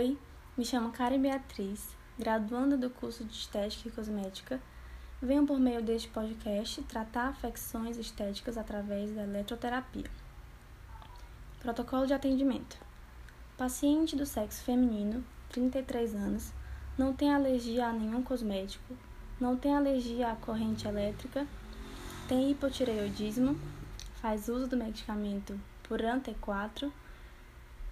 Oi, me chamo Karen Beatriz, graduanda do curso de Estética e Cosmética. Venho por meio deste podcast tratar afecções estéticas através da eletroterapia. Protocolo de atendimento. Paciente do sexo feminino, 33 anos, não tem alergia a nenhum cosmético, não tem alergia à corrente elétrica, tem hipotireoidismo, faz uso do medicamento por Ante4,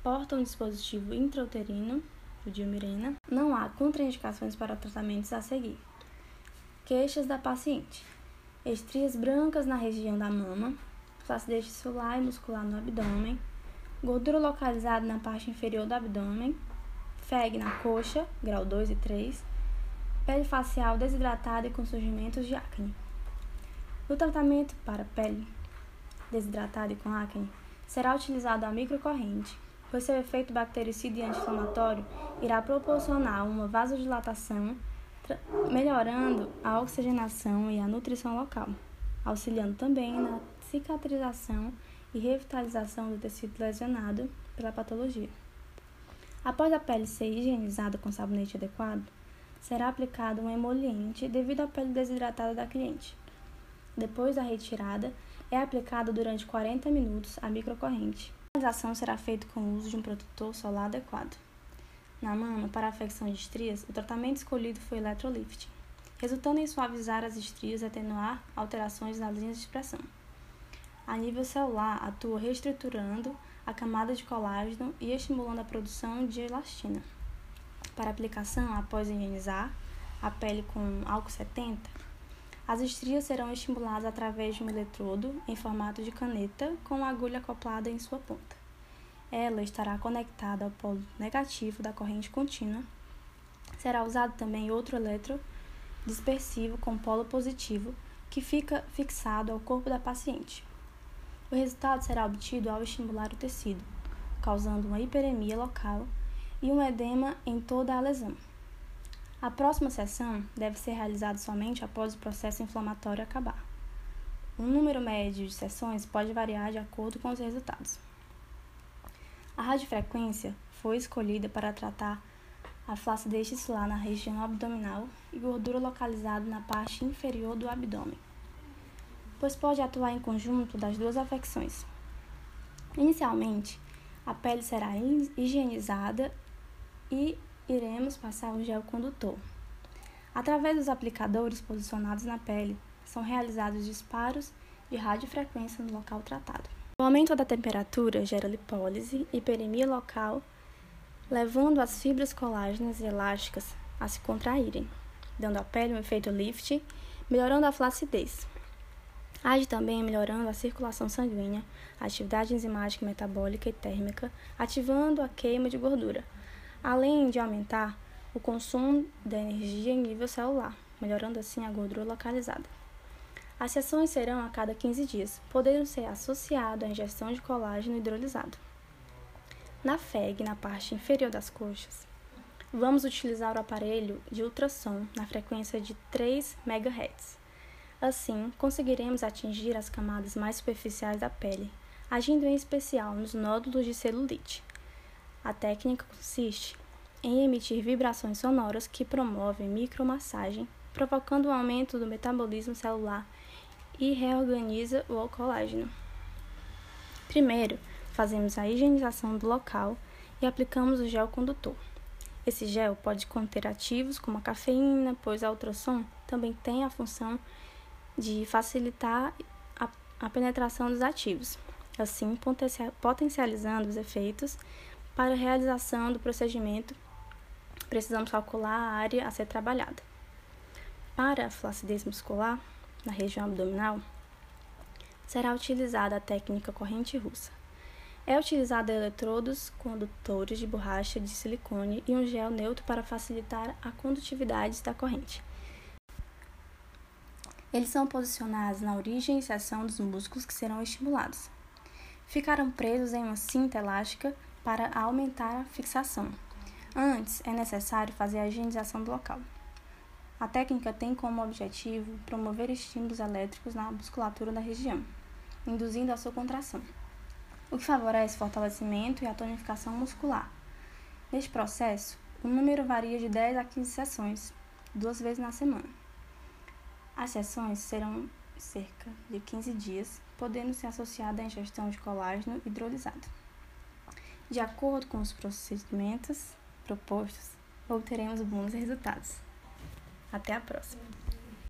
porta um dispositivo intrauterino, o diomirena. Não há contraindicações para tratamentos a seguir. Queixas da paciente: estrias brancas na região da mama, flacidez tissular e muscular no abdômen, gordura localizada na parte inferior do abdômen, FEG na coxa, grau 2 e 3, pele facial desidratada e com surgimentos de acne. No tratamento para pele desidratada e com acne, será utilizado a microcorrente, pois seu efeito bactericida e anti-inflamatório irá proporcionar uma vasodilatação, melhorando a oxigenação e a nutrição local, auxiliando também na cicatrização e revitalização do tecido lesionado pela patologia. Após a pele ser higienizada com sabonete adequado, será aplicado um emoliente devido à pele desidratada da cliente. Depois da retirada, é aplicada durante 40 minutos a microcorrente. A realização será feita com o uso de um protetor solar adequado. Na mama, para a afecção de estrias, o tratamento escolhido foi electrolifting, resultando em suavizar as estrias e atenuar alterações nas linhas de expressão. A nível celular, atua reestruturando a camada de colágeno e estimulando a produção de elastina. Para aplicação, após higienizar a pele com álcool 70, as estrias serão estimuladas através de um eletrodo em formato de caneta com a agulha acoplada em sua ponta. Ela estará conectada ao polo negativo da corrente contínua. Será usado também outro eletro dispersivo com polo positivo que fica fixado ao corpo da paciente. O resultado será obtido ao estimular o tecido, causando uma hiperemia local e um edema em toda a lesão. A próxima sessão deve ser realizada somente após o processo inflamatório acabar. O número médio de sessões pode variar de acordo com os resultados. A radiofrequência foi escolhida para tratar a flacidez tissular na região abdominal e gordura localizada na parte inferior do abdômen, pois pode atuar em conjunto das duas afecções. Inicialmente, a pele será higienizada e iremos passar o gel condutor. Através dos aplicadores posicionados na pele, são realizados disparos de radiofrequência no local tratado. O aumento da temperatura gera lipólise, hiperemia local, levando as fibras colágenas e elásticas a se contraírem, dando à pele um efeito lift, melhorando a flacidez. Age também melhorando a circulação sanguínea, a atividade enzimática metabólica e térmica, ativando a queima de gordura, além de aumentar o consumo da energia em nível celular, melhorando assim a gordura localizada. As sessões serão a cada 15 dias, podendo ser associado à ingestão de colágeno hidrolisado. Na FEG, na parte inferior das coxas, vamos utilizar o aparelho de ultrassom na frequência de 3 MHz. Assim, conseguiremos atingir as camadas mais superficiais da pele, agindo em especial nos nódulos de celulite. A técnica consiste em emitir vibrações sonoras que promovem micromassagem, provocando um aumento do metabolismo celular e reorganiza o colágeno. Primeiro, fazemos a higienização do local e aplicamos o gel condutor. Esse gel pode conter ativos como a cafeína, pois a ultrassom também tem a função de facilitar a, a penetração dos ativos, assim potencializando os efeitos para a realização do procedimento, precisamos calcular a área a ser trabalhada. Para a flacidez muscular, na região abdominal, será utilizada a técnica corrente russa. É utilizada eletrodos condutores de borracha de silicone e um gel neutro para facilitar a condutividade da corrente. Eles são posicionados na origem e seção dos músculos que serão estimulados. Ficarão presos em uma cinta elástica para aumentar a fixação. Antes, é necessário fazer a higienização do local. A técnica tem como objetivo promover estímulos elétricos na musculatura da região, induzindo a sua contração, o que favorece o fortalecimento e a tonificação muscular. Neste processo, o número varia de 10 a 15 sessões, duas vezes na semana. As sessões serão cerca de 15 dias, podendo ser associada à ingestão de colágeno hidrolisado de acordo com os procedimentos propostos, obteremos bons resultados. Até a próxima!